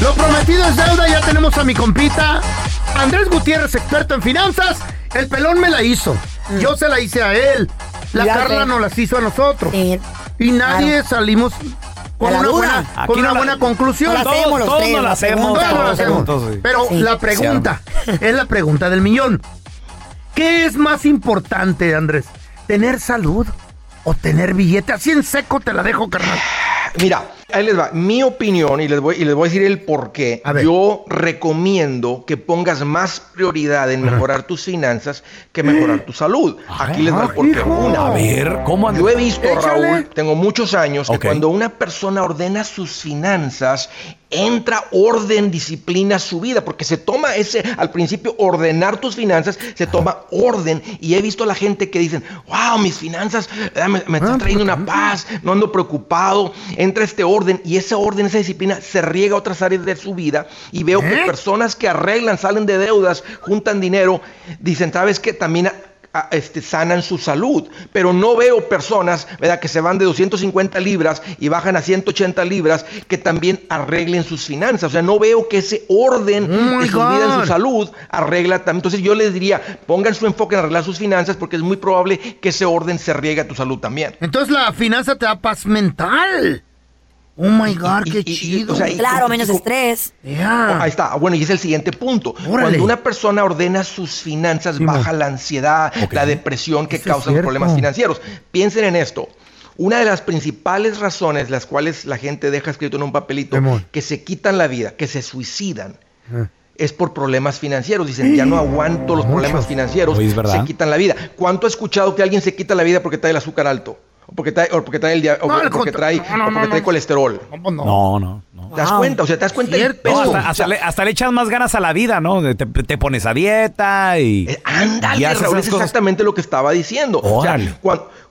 Lo prometido es deuda, ya tenemos a mi compita Andrés Gutiérrez, experto en finanzas. El pelón me la hizo. Yo se la hice a él. La Ya Carla sé. nos las hizo a nosotros. Sí. Y nadie salimos con una buena, con una no la- buena conclusión. no la Todos, hacemos todos tres, nos la hacemos. Todos lo todos hacemos. Pero Sí. la pregunta es la pregunta del millón. ¿Qué es más importante, Andrés? ¿Tener salud o tener billete? Así en seco te la dejo, carnal. Mira, ahí les va. Mi opinión, y les voy, y les voy a decir el por qué. Yo recomiendo que pongas más prioridad en mejorar tus finanzas que mejorar tu salud. Aquí les va el por qué. hijo. Una, A ver, ¿cómo yo he visto. Raúl, tengo muchos años, que cuando una persona ordena sus finanzas, entra orden, disciplina su vida, porque se toma ese, al principio, ordenar tus finanzas, se toma orden, y he visto a la gente que dicen, wow, mis finanzas eh, me, me están trayendo una paz, no ando preocupado, entra este orden, y ese orden, esa disciplina, se riega a otras áreas de su vida, y veo que personas que arreglan, salen de deudas, juntan dinero, dicen, ¿sabes qué? También a- este, sanan su salud. Pero no veo personas ¿verdad? que se van de 250 libras y bajan a 180 libras que también arreglen sus finanzas. O sea, no veo que ese orden Oh de su vida en su salud arregla también. Entonces yo les diría, pongan su enfoque en arreglar sus finanzas porque es muy probable que ese orden se riegue a tu salud también. Entonces la finanza te da paz mental. Oh my God, Y- qué y- y- chido. o sea, y- Claro, menos estrés. Yeah. Ahí está. Bueno, y es el siguiente punto. Órale. Cuando una persona ordena sus finanzas, Sí, baja la ansiedad, la depresión que causan los problemas financieros. Piensen en esto. Una de las principales razones las cuales la gente deja escrito en un papelito que se quitan la vida, que se suicidan, es por problemas financieros. Dicen, ya no aguanto los problemas financieros, Oye, es verdad. se quitan la vida. ¿Cuánto he escuchado que alguien se quita la vida porque trae el azúcar alto? O porque trae, o porque trae, el, dia- o No, al porque trae, no, no, o porque no, trae no. colesterol. ¿Cómo no? No, no. ¿Te das cuenta? O sea, ¿te das cuenta del Cierto. peso? Hasta, O sea, hasta le, hasta le echas más ganas a la vida, ¿no? Te, te pones a dieta y. Eh, ándale, y Raúl, es exactamente lo que estaba diciendo. O sea, Órale.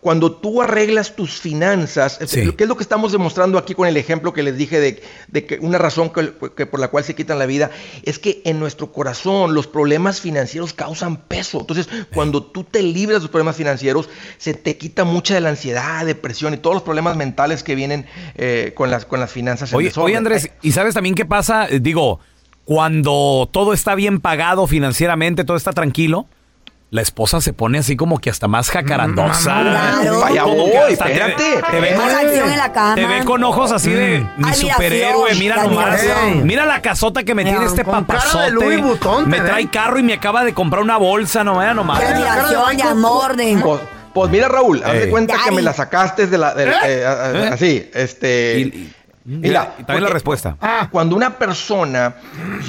Cuan- cuando, tú arreglas tus finanzas, es- Sí. ¿qué es lo que estamos demostrando aquí con el ejemplo que les dije de, de que una razón que, que por la cual se quitan la vida? Es que en nuestro corazón los problemas financieros causan peso. Entonces, cuando tú te libras de los problemas financieros, se te quita mucha de la ansiedad, depresión y todos los problemas mentales que vienen eh, con, las, con las finanzas. Oye, oye, Andrés, ¿y sabes también qué pasa? Eh, Digo, cuando todo está bien pagado financieramente, todo está tranquilo, la esposa se pone así como que hasta más jacarandosa. Claro. Vaya voy, que te- espérate. Te ve, en la cama. te ve con ojos así de mi Admiración, superhéroe, mira nomás. Mira la casota que me Mira, tiene este con papazote. Te me trae carro y me acaba de comprar una bolsa, no vea nomás. Admiración, Michael amor, de... Pues, pues mira, Raúl, haz de Ey. cuenta que Daddy. me la sacaste de la. de- eh, a- a- ¿Eh? Así, este. Y- y- mira, y también la respuesta. Cuando una persona,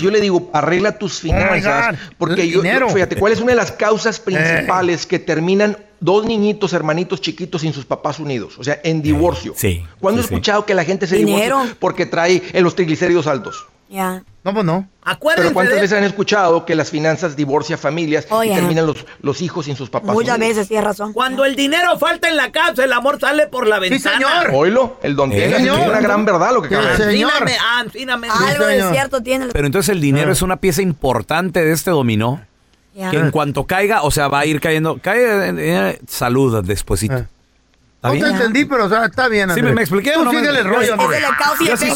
yo le digo, arregla tus finanzas, God. porque yo, fíjate, ¿cuál es una de las causas principales que terminan dos niñitos, hermanitos chiquitos sin sus papás unidos? O sea, en divorcio. sí, ¿Cuándo sí, he sí. escuchado que la gente se Dinero. divorcia porque trae eh, los triglicéridos altos? Ya. No, pues no. Acuérdense Pero ¿cuántas de- veces han escuchado que las finanzas divorcia familias Oh, y terminan los, los hijos sin sus papás? Muchas veces, tienes razón. Cuando el dinero falta en la casa, el amor sale por la Sí, ventana. señor. Oílo, el don Eh, señor. es una gran verdad lo que acaba de Sí, decir. señor. Ansíname, ansíname. Algo de cierto tiene. Pero entonces el dinero es una pieza importante de este dominó. Ya. Que en cuanto caiga, o sea, va a ir cayendo. Cae, eh, eh, salud despuesito. Ah. ¿Está No te entendí, pero o sea, está bien, Sí, Andrés. me, me expliqué. Tú no me- síguele el Yo- rollo, Es Andrés. el causa y sí efecto.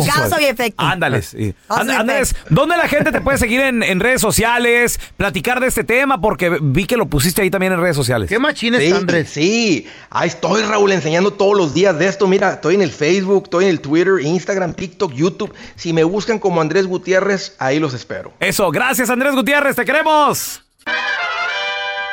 sí causa y efecto. Ándale, sí. Causa y And- Andrés. ¿dónde la gente te puede seguir en, en redes sociales? Platicar de este tema, porque vi que lo pusiste ahí también en redes sociales. ¿Qué machín Sí, Andrés? sí, ahí estoy Raúl enseñando todos los días de esto. Mira, estoy en el Facebook, estoy en el Twitter, Instagram, TikTok, YouTube. Si me buscan como Andrés Gutiérrez, ahí los espero. Eso, gracias Andrés Gutiérrez, te queremos.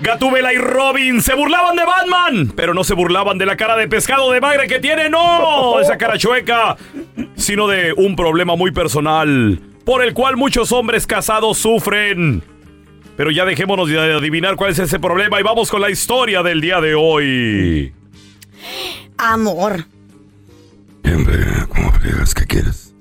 Gatúbela y Robin se burlaban de Batman, pero no se burlaban de la cara de pescado de bagre que tiene, no, esa cara chueca, sino de un problema muy personal, por el cual muchos hombres casados sufren. Pero ya dejémonos de adivinar cuál es ese problema y vamos con la historia del día de hoy. Amor. Hombre, ¿cómo friegas? ¿Qué quieres?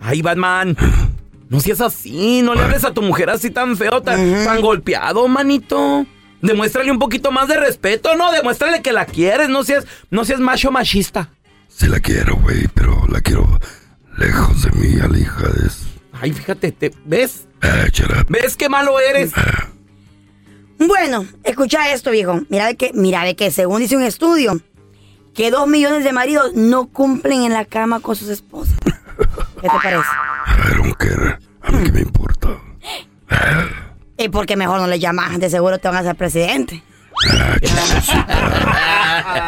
Ay, Batman. No seas así, no le hables a tu mujer así tan feo, tan, tan golpeado, manito. Demuéstrale un poquito más de respeto, ¿no? Demuéstrale que la quieres, no seas, no seas macho machista. Sí la quiero, güey, pero la quiero lejos de mí, a la hija de... Ay, fíjate, te, ¿ves? Ah, up. ¿Ves qué malo eres? Bueno, escucha esto, viejo. Mira ve que, mira ve que según dice un estudio, que dos millones de maridos no cumplen en la cama con sus esposas. ¿Qué te parece? I don't care. A mí qué me importa. Y porque mejor no le llamas, de seguro te van a hacer presidente.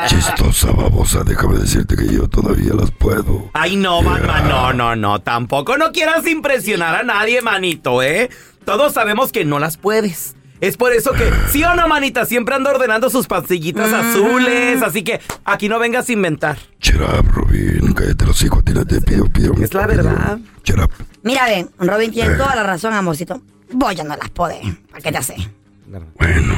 Chistosa babosa, déjame decirte que yo todavía las puedo. Ay, no, Batman, no, no, no. Tampoco no quieras impresionar a nadie, manito, ¿eh? Todos sabemos que no las puedes. Es por eso que, sí o no, manita, siempre ando ordenando sus pastillitas azules. Así que aquí no vengas a inventar. Shut up, Robin. Cállate los hijos, tírate, pido, pido. Es la verdad. Shut up. Mira, ve, Robin tiene toda la razón, amorcito. Vos ya no las podés. ¿Para qué te hace? Bueno,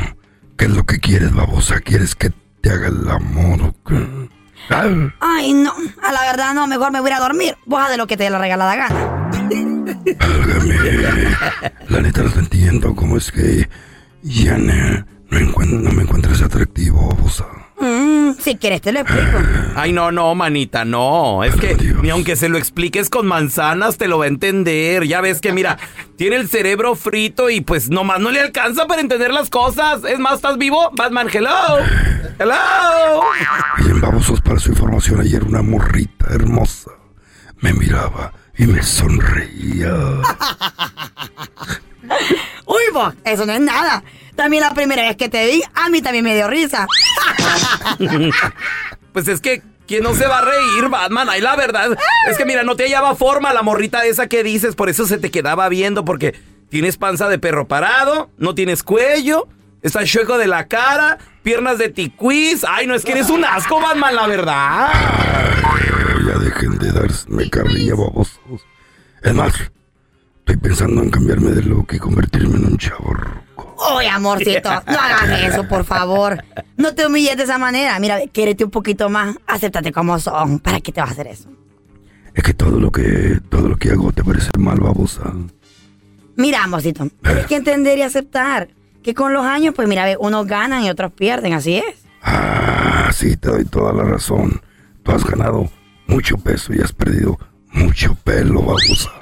¿qué es lo que quieres, babosa? ¿Quieres que te haga el amor o qué? Ah, Ay, no. A la verdad, no. Mejor me voy a ir a dormir. Vos de lo que te dé la regalada gana. válgame. La neta no te entiendo. ¿Cómo es que ya no, me encuentras atractivo, babosa? Mm, si quieres, te lo explico. Ay, no, no, manita, no. Es que ni aunque se lo expliques con manzanas, te lo va a entender. Ya ves que, mira, tiene el cerebro frito y pues nomás no le alcanza para entender las cosas. Es más, ¿estás vivo? Batman, hello. Hello. Bien, babosos, para su información, ayer una morrita hermosa me miraba y me sonreía. Uy, vos, eso no es nada. También la primera vez que te vi, a mí también me dio risa. Pues es que, ¿quién no se va a reír, Batman? Ay, la verdad. Es que, mira, no te hallaba forma la morrita esa que dices, por eso se te quedaba viendo, porque tienes panza de perro parado, no tienes cuello, estás chueco de la cara, piernas de ticuiz. Ay, no es que eres un asco, Batman, la verdad. Ya dejen de darme carrilla, babosos. Es más, estoy pensando en cambiarme de look y convertirme en un chavo. Uy, amorcito, no hagas eso, por favor. No te humilles de esa manera. Mira, quérete un poquito más. Acéptate como son. ¿Para qué te vas a hacer eso? Es que todo lo que todo lo que hago te parece mal, babosa. Mira, amorcito, tienes que entender y aceptar que con los años, pues mira, unos ganan y otros pierden, así es. Ah, sí, te doy toda la razón. Tú has ganado mucho peso y has perdido mucho pelo, babosa.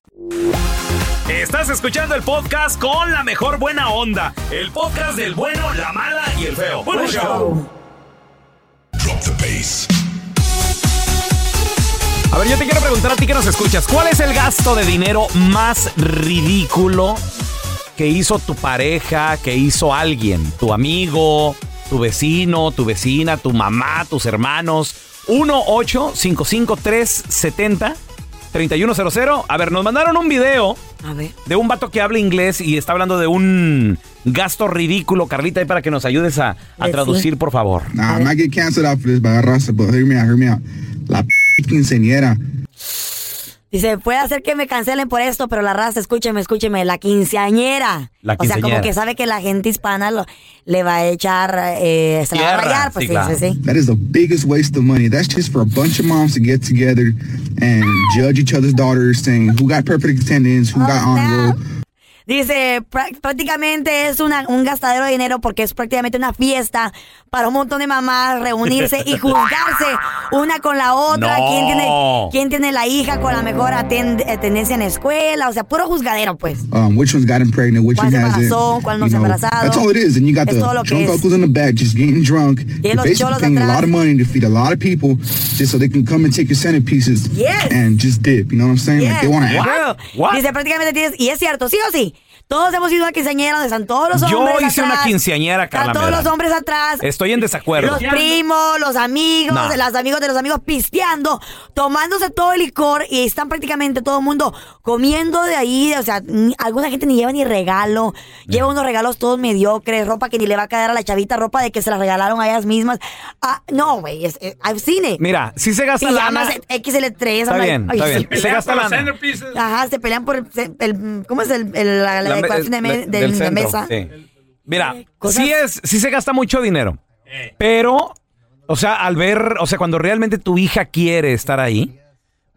Estás escuchando el podcast con la mejor buena onda. El podcast del bueno, la mala y el feo. Bueno, show. A ver, yo te quiero preguntar a ti que nos escuchas, ¿cuál es el gasto de dinero más ridículo que hizo tu pareja, que hizo alguien, tu amigo, tu vecino, tu vecina, tu mamá, tus hermanos? 1 8 70 3100. A ver, nos mandaron un video A ver. de un vato que habla inglés y está hablando de un gasto ridículo. Carlita, ahí para que nos ayudes a, a traducir, por favor. Nah, I might get canceled out for this, but I hear me out, hear me out. La p quinceañera. Dice, puede hacer que me cancelen por esto, pero la raza, escúcheme, escúcheme, la quinceañera. La O sea, como quinceañera. que sabe que la gente hispana lo- le va a echar, eh, se la va a rayar, pues sí, sí, claro. sí, sí. That is the biggest waste of money. That's just for a bunch of moms to get together and judge each other's daughters, saying who got perfect attendance, who got honor roll. Dice, prá- prácticamente es una- un gastadero de dinero porque es prácticamente una fiesta para un montón de mamás reunirse y juzgarse una con la otra. No. ¿Quién, tiene, ¿Quién tiene la hija con la mejor aten- eh, tendencia en la escuela? O sea, puro juzgadero, pues. Um, which one's gotten pregnant, which ¿Cuál se embarazó, cuál no se know, embarazado? That's all it is. And you got Es the todo lo que drunk es. uncles in the back just getting drunk. You're basically paying a lot of money to feed a lot of people just so they can come and take your centerpieces Yes. and just dip. You know what I'm saying? Like they want to. Dice prácticamente tienes, y es cierto, sí o sí. Todos hemos ido a una quinceañera donde están todos los Yo hombres hice una atrás. quinceañera, Carla Están todos Medrano. los hombres atrás. Estoy en desacuerdo. Los primos, los amigos, No. los amigos de los amigos pisteando, tomándose todo el licor y están prácticamente todo el mundo comiendo de ahí. O sea, ni- alguna gente ni lleva ni regalo, lleva unos regalos todos mediocres, ropa que ni le va a quedar a la chavita, ropa de que se la regalaron a ellas mismas. Ah, no, güey, es, es- I've seen it. Mira, si se gasta Pijamas lana. XL3. Está bien, está bien. Se gasta lana. Ajá, se pelean por el, el- ¿cómo es el, el- la, la La de, me- mesa? sí. Mira, Cosas- sí es, sí se gasta mucho dinero. Pero, o sea, al ver, o sea, cuando realmente tu hija quiere estar ahí,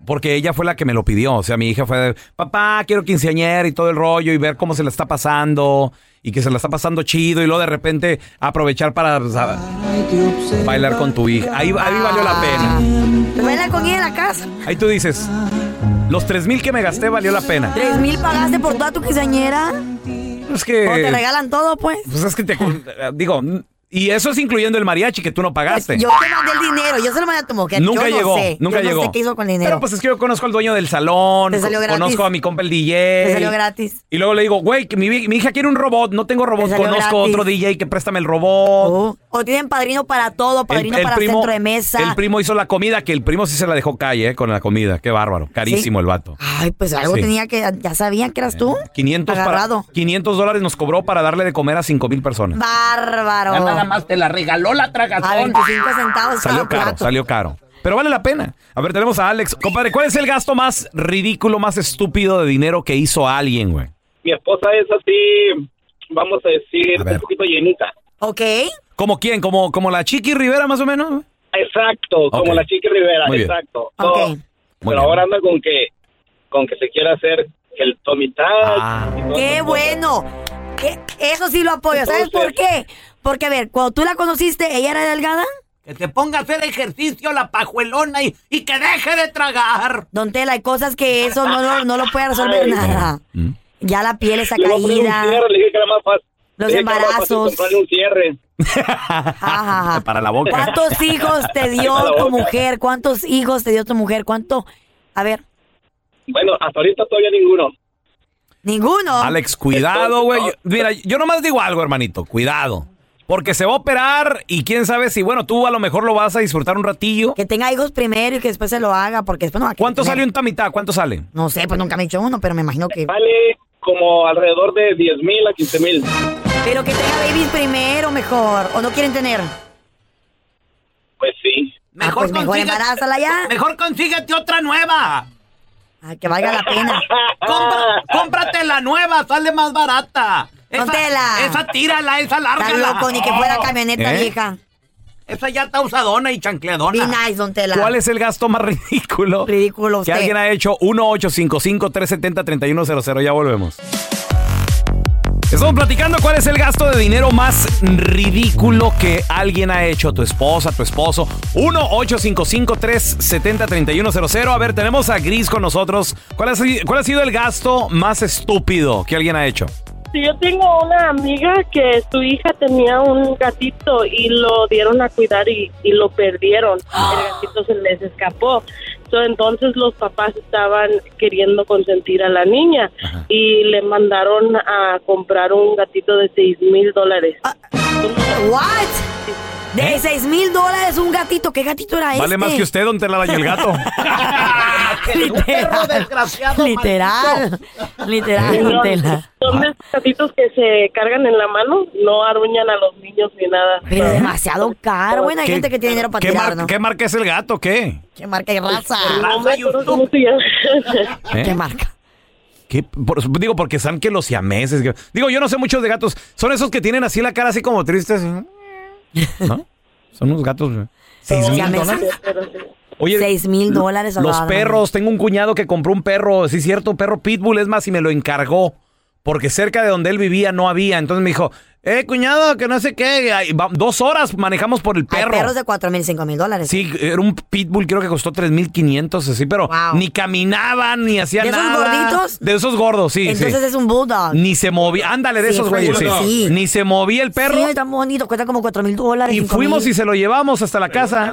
porque ella fue la que me lo pidió. O sea, mi hija fue de, papá, quiero quinceañera y todo el rollo y ver cómo se la está pasando y que se la está pasando chido y luego de repente aprovechar para bailar con tu hija. Ahí, ahí valió la pena. Baila con ella en la casa. Ahí tú dices, los tres mil que me gasté valió la pena. ¿Tres mil pagaste por toda tu quinceañera? Es que... ¿O te regalan todo, pues? Pues es que te... Digo, y eso es incluyendo el mariachi que tú no pagaste. Yo te mandé el dinero, yo se lo mandé a tu mujer. Nunca yo no llegó, sé, nunca yo llegó. No sé qué hizo con el dinero. Pero pues es que yo conozco al dueño del salón, Te salió gratis. conozco a mi compa el DJ. Te salió gratis. Y luego le digo, güey, que mi, mi hija quiere un robot, no tengo robot, Te salió conozco gratis. otro DJ que préstame el robot. O tienen padrino para todo, padrino para centro de mesa. el primo hizo la comida, que el primo sí se la dejó calle eh, con la comida, qué bárbaro, carísimo Sí. el vato. Ay, pues algo Sí. tenía que. Ya sabían que eras tú. 500, para, Agarrado. 500 dólares nos cobró para darle de comer a 5 mil personas. Bárbaro. Nada más te la regaló la A tragazón. 25 centavos Salió caro, plato. salió caro. Pero vale la pena. A ver, tenemos a Alex. Compadre, ¿cuál es el gasto más ridículo, más estúpido de dinero que hizo alguien, güey? Mi esposa es así, vamos a decir, un poquito llenita. Ok. ¿Como quién? ¿Como, como la Chiqui Rivera, más o menos? Exacto, como la chica Rivera, Muy bien. exacto. Ok. So, Muy pero bien. ahora anda con que con que se quiere hacer el Tommy Tag. Ah. ¡Qué bueno! Eso sí lo apoyo. ¿Sabes por qué? Porque, a ver, cuando tú la conociste, ¿ella era delgada? Que te ponga a hacer ejercicio la pajuelona y, y que deje de tragar. Don Tela, hay cosas que eso no, lo- no lo puede resolver nada. Mm. Ya la piel está Le caída. cierre, le dije que era más fácil. Los le fácil embarazos. comprarle un cierre. Ajá. Para la boca. ¿Cuántos hijos te dio tu mujer? ¿Cuántos hijos te dio tu mujer? ¿Cuánto? A ver, Bueno, hasta ahorita todavía ninguno. ninguno. Alex, cuidado, güey. Mira, yo nomás digo algo, hermanito. Cuidado. Porque se va a operar y quién sabe si, bueno, tú a lo mejor lo vas a disfrutar un ratillo. Que tenga hijos primero y que después se lo haga, porque después no va a ¿Cuánto sale un tamitá? ¿Cuánto sale? No sé, pues nunca me he hecho uno, pero me imagino que... Vale como alrededor de 10 mil a 15 mil. Pero que tenga babies primero mejor, o no quieren tener. Pues sí. Ah, pues mejor embarázala ya. Mejor consíguete otra nueva. Ay, que valga la pena. Compra- cómprate la nueva, sale más barata. Esa, esa tírala, esa larga. Está loco, ni que fuera camioneta ¿Eh? vieja. Esa ya está usadona y Be chancleadona. nice, don Tela. ¿Cuál es el gasto más ridículo? Ridículo Que usted. alguien ha hecho 1-855-370-3100. Ya volvemos. Estamos platicando cuál es el gasto de dinero más ridículo que alguien ha hecho. Tu esposa, tu esposo. 1-855-370-3100. A ver, tenemos a Gris con nosotros. ¿Cuál ha, sido- ¿Cuál ha sido el gasto más estúpido que alguien ha hecho? Sí, yo tengo una amiga que su hija tenía un gatito y lo dieron a cuidar y, y lo perdieron. El gatito se les escapó. So, entonces los papás estaban queriendo consentir a la niña y le mandaron a comprar un gatito de seis mil dólares. ¿What? De seis mil dólares un gatito. ¿Qué gatito era Vale este? más que usted, don Telaraño, el gato. Literal. desgraciado, Literal. Literal, Tela. Son de esos gatitos que se cargan en la mano, no arruñan a los niños ni nada. Pero demasiado caro. Bueno, hay ¿Qué- gente que tiene dinero para ¿Qué, tirar, mar- ¿no? ¿Qué marca es el gato? ¿Qué? ¿Qué marca y raza? Se llama. ¿Eh? ¿Qué marca? ¿Qué? Por- digo, porque saben que los siameses. que- digo, yo no sé muchos de gatos. Son esos que tienen así la cara así como tristes. ¿No? Son unos gatos. ¿Seis mil dólares? Oye, Seis mil dólares. Los perros, tengo un cuñado que compró un perro, sí es cierto, un perro pitbull, es más, y me lo encargó. Porque cerca de donde él vivía no había. Entonces me dijo, eh, cuñado, que no sé qué. ay, va- Dos horas manejamos por el Hay perro. perros de cuatro mil, cinco mil dólares. Sí, era un pitbull, creo que costó 3.500, así, pero ni caminaban, ni hacían ¿De esos nada. gorditos? De esos gordos, sí, Entonces sí. es un bulldog. Ni se movía, ándale, de Sí, esos güeyes, sí. bulldog. Sí. Ni se movía el perro. Sí, está bonito. Cuesta como cuatro mil dólares. y fuimos mil. y se lo llevamos hasta la casa.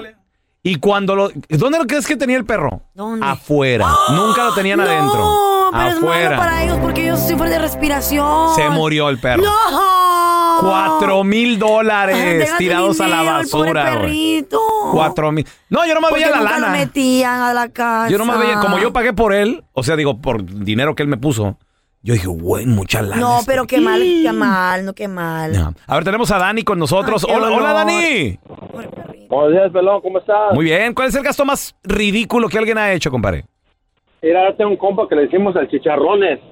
Y cuando lo... ¿Dónde lo crees que tenía el perro? ¿Dónde? Afuera. Nunca lo tenían adentro. No, pero es malo Afuera. para ellos porque ellos sufren de respiración. Se murió el perro. ¡No! Cuatro mil dólares tirados a la el basura, perrito. Cuatro mil. No, yo no me Porque veía la nunca lo lana. metían a la casa. Yo no me veía, como yo pagué por él, o sea, digo, por dinero que él me puso, yo dije, güey, mucha lana. No, este". pero qué mal, qué mal, no qué mal. No. A ver, tenemos a Dani con nosotros. Ay, hola, hola. Dani. Buenos días, pelón, ¿cómo estás? Muy bien. ¿Cuál es el gasto más ridículo que alguien ha hecho, compadre? Mira, tengo un compa que le decimos el chicharrones.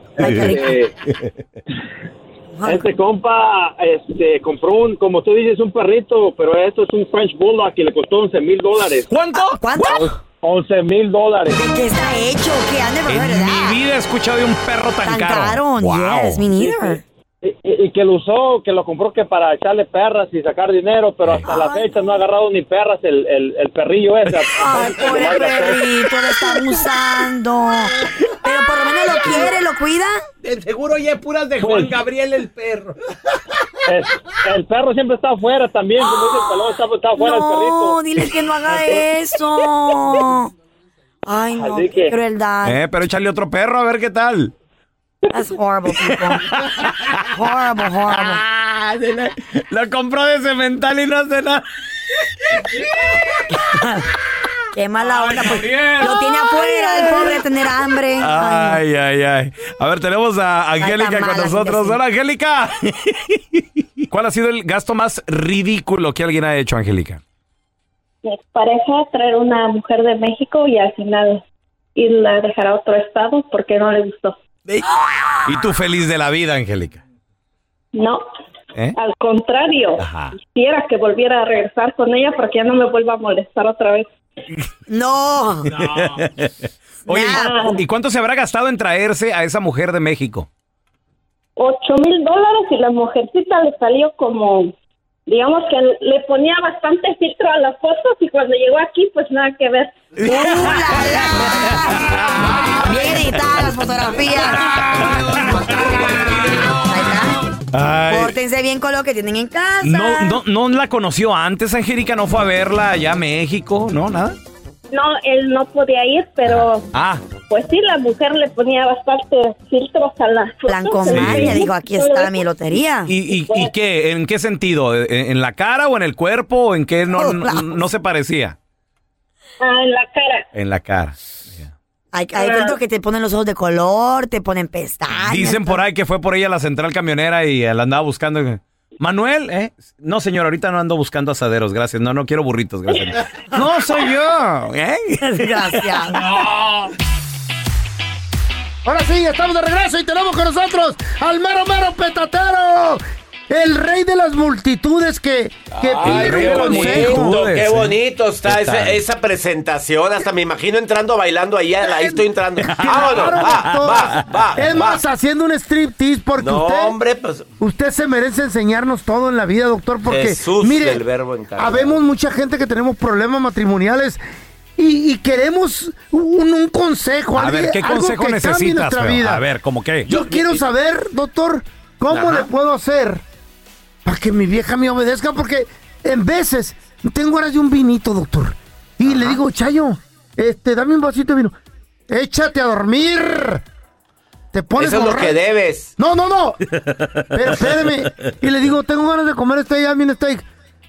Este, este compa este, compró un, como tú dices, un perrito, pero esto es un French Bulldog que le costó 11 mil dólares. ¿Cuánto? ¿Cuánto? 11 mil dólares. ¿De qué está hecho? ¿Qué han de En verdad? mi vida he escuchado de un perro tan, Tan caro. caro, Wow. yes, me neither. Y, y- que lo usó, que lo compró que para echarle perras y sacar dinero, pero hasta la fecha no ha agarrado ni perras el, el, el perrillo ese. Ay, pobre perrito, lo están usando. Pero por lo menos lo quiere, lo cuida. De seguro ya es puras de Juan Gabriel el perro. Es- el perro siempre está afuera también, como dice el pelón, está, está afuera el perrito. No, dile que no haga eso. Ay, no, Así qué que- crueldad. Eh, pero échale otro perro a ver qué tal. That's horrible, people. horrible, horrible. Ah, Lo compró de cemental y no hace nada. Qué mala onda. Pues, Gabriel. lo tiene afuera, el pobre, de tener hambre. Ay, Ay, ay, ay. A ver, tenemos a Angélica con nosotros. sí. Hola, Angélica. ¿Cuál ha sido el gasto más ridículo que alguien ha hecho, Angélica? Mi pareja traer una mujer de México y al final irla a dejar a otro estado porque no le gustó. Y tú feliz de la vida, Angélica. No, ¿Eh? al contrario, Ajá. quisiera que volviera a regresar con ella porque ya no me vuelva a molestar otra vez. No. Oye, ¿y cuánto se habrá gastado en traerse a esa mujer de México? Ocho mil dólares y la mujercita le salió como, digamos que le ponía bastante filtro a las fotos y cuando llegó aquí pues nada que ver. Bien editadas las fotografías. Ay. Pórtense bien con lo que tienen en casa. No, no, no la conoció antes, Angélica, no fue a verla allá a México, ¿no? Nada. No, él no podía ir, pero Ah, pues sí, la mujer le ponía bastante filtros a las fotos. Blancomaña, digo, aquí está mi lotería. ¿Y, y, y qué? ¿En qué sentido? ¿En, en la cara o en el cuerpo? ¿O en qué no, no, no se parecía? Ah, en la cara. En la cara. Hay, hay que te ponen los ojos de color, te ponen pestañas. Dicen por ahí que fue por ella la central camionera y la andaba buscando. Manuel, ¿eh? No, señor, ahorita no ando buscando asaderos, gracias. No, no quiero burritos, gracias. No, soy yo, ¿eh? Gracias. Ahora sí, estamos de regreso y tenemos con nosotros al mero mero petatero. El rey de las multitudes que, que Ay, pide qué un consejo. bonito, qué bonito está ¿Qué ese- tal? esa presentación. Hasta me imagino entrando bailando ahí. Ahí estoy entrando. Vámonos, Claro, va, va, va. Es va. más, haciendo un striptease porque No, usted, hombre, pues. usted se merece enseñarnos todo en la vida, doctor, porque Jesús mire, del verbo habemos mucha gente que tenemos problemas matrimoniales y, y queremos un, un consejo. A alguien- ver, ¿qué algo consejo que necesitas? nuestra vida. A ver, ¿cómo qué? Yo quiero saber, doctor, cómo Ajá. le puedo hacer para que mi vieja me obedezca, porque en veces tengo ganas de un vinito, doctor. Y le digo, Chayo, este, dame un vasito de vino. Échate a dormir. Te pones Eso es lo que debes. No, no, no. Espérame. Y le digo, tengo ganas de comer este Jasmine Steak.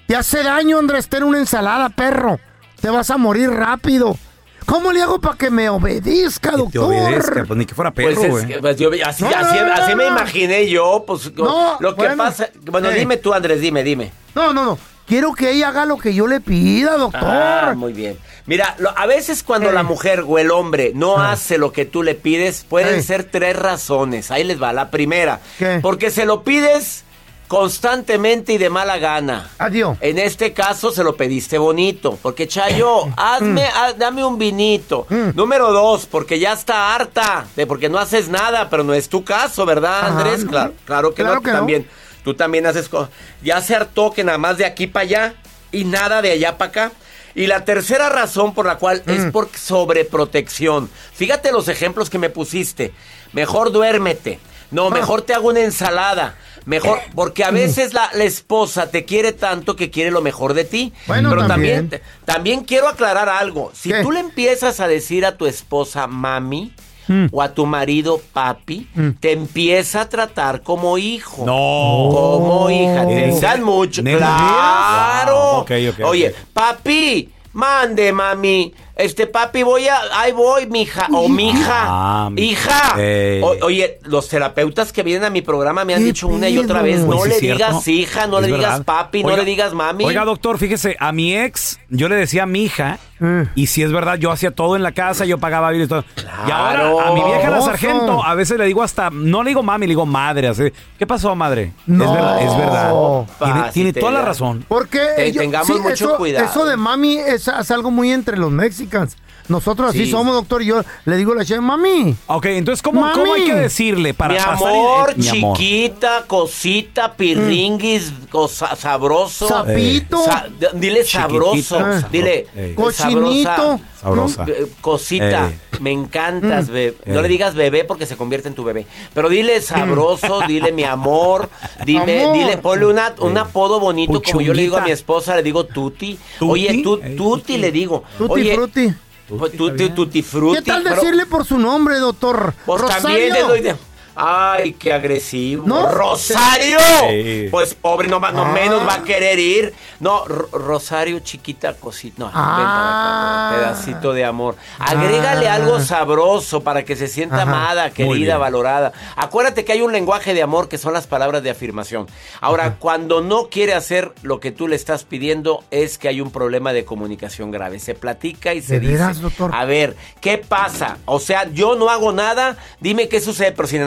Te hace daño, Andrés, ten una ensalada, perro. Te vas a morir rápido. ¿Cómo le hago para que me obedezca, Te doctor? obedezca, pues ni que fuera perro, Pues es güey. que, pues, yo- así, No, no, así, no, así no, me no. imaginé yo. Pues No, lo que bueno. pasa. Bueno, Eh. dime tú, Andrés, dime, dime. No, no, no. Quiero que ella haga lo que yo le pida, doctor. Ah, muy bien. Mira, lo- a veces cuando la mujer o el hombre no hace lo que tú le pides, pueden Eh. ser tres razones. Ahí les va. La primera, ¿Qué? porque se lo pides constantemente y de mala gana. Adiós. En este caso se lo pediste bonito, porque Chayo, hazme, haz- dame un vinito. Número dos, porque ya está harta de porque no haces nada, pero no es tu caso, ¿verdad, Ajá, Andrés? no. Claro, claro que Claro no, que tú no. también. Tú también haces cosas. Ya se hartó que nada más de aquí para allá y nada de allá para acá. Y la tercera razón por la cual es Mm. por sobreprotección. Fíjate los ejemplos que me pusiste. Mejor duérmete. No, Ah. mejor te hago una ensalada. Mejor, porque Mm. a veces la, la esposa te quiere tanto que quiere lo mejor de ti. Bueno, Pero también. también, también quiero aclarar algo. Si ¿Qué? tú le empiezas a decir a tu esposa mami Mm. o a tu marido papi, te empieza a tratar como hijo. No. Como hija. Te ¿En dan serio? mucho. Claro. Wow, ok, Oye, papi, mande, mami. Este papi, voy a. Ahí voy, mija. O mija. Ah, hija. O- oye, los terapeutas que vienen a mi programa me han ¿Qué dicho una y otra vez: no Pues le cierto. digas hija, no le digas papi, no le digas mami. Oiga, doctor, fíjese, a mi ex yo le decía mi hija, Eh. y si es verdad, yo hacía todo en la casa, yo pagaba biles y todo. Y ahora a mi vieja la sargento, a veces le digo hasta, no le digo mami, le digo madre. Así, ¿Qué pasó, madre? No. Es verdad, es verdad. Tiene, toda la razón. Porque Te- ellos- tengamos sí, mucho eso, cuidado. Eso de mami es, es algo muy entre los mexicanos. Nosotros así Sí. somos, doctor, y yo le digo a la chef, mami. Ok, entonces, ¿cómo, Mami. ¿cómo hay que decirle para mi pasar amor, mi amor? chiquita, cosita, pirringuis, cosa, sabroso. Sapito. Sa- d- dile sabroso. Chiquitita. Dile Ey. Cochinito. Sabrosa. Eh, Cosita, Ey. me encantas, Mm. bebé. No Ey. le digas bebé porque se convierte en tu bebé. Pero dile sabroso, dile mi amor, dime, Amor. dile, ponle una, un apodo bonito, como yo le digo a mi esposa, le digo tuti. ¿Tuti? Oye, tu, Ey, tuti, tuti. le digo. Tutti Oye, frutti. Pues, tuti, tuti frutti. ¿Qué tal decirle por su nombre, doctor? pues Rosario. también le doy de... Ay, qué agresivo. ¿No? Rosario. Sí. Pues pobre, no, va- no Ah. menos va a querer ir. No, Ro- Rosario, chiquita cosita. No, Ah. ven para acá, pedacito de amor. Agrégale Ah. algo sabroso para que se sienta Ajá. amada, querida, valorada. Acuérdate que hay un lenguaje de amor que son las palabras de afirmación. Ahora, cuando no quiere hacer lo que tú le estás pidiendo, es que hay un problema de comunicación grave. Se platica y se ¿De dice. doctor? A ver, ¿qué pasa? O sea, yo no hago nada, dime qué sucede, pero sin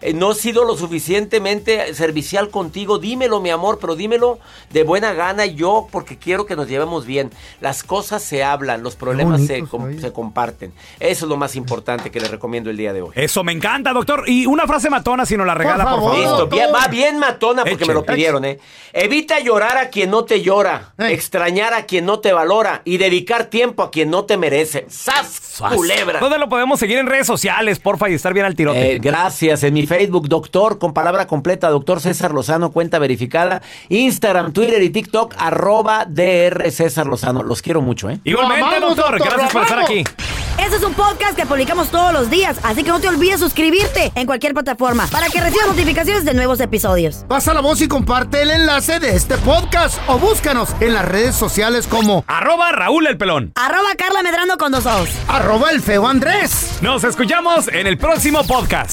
Eh, no he sido lo suficientemente servicial contigo, dímelo, mi amor, pero dímelo de buena gana yo, porque quiero que nos llevemos bien. Las cosas se hablan, los problemas se, com- comparten. Eso es lo más importante que les recomiendo el día de hoy. Eso me encanta, doctor. Y una frase matona si nos la regala, por favor. favor. Listo, bien, va bien matona porque Eche, me lo pidieron, ¿eh? Evita llorar a quien no te llora, Ey. extrañar a quien no te valora y dedicar tiempo a quien no te merece. ¡Sas! Culebra. ¿Dónde lo podemos seguir en redes sociales, porfa, y estar bien al tirote? Eh, gracias. En mi Facebook, doctor, con palabra completa, doctor César Lozano, cuenta verificada. Instagram, Twitter y TikTok, arroba DR César Lozano. Los quiero mucho, ¿eh? Igualmente, amamos, doctor. doctor, Gracias por estar aquí. Este es un podcast que publicamos todos los días, así que no te olvides suscribirte en cualquier plataforma para que recibas notificaciones de nuevos episodios. Pasa la voz y comparte el enlace de este podcast o búscanos en las redes sociales como Arroba Raúl el Pelón. Arroba Carla Medrano con dos ojos. arroba el feo Andrés. Nos escuchamos en el próximo podcast.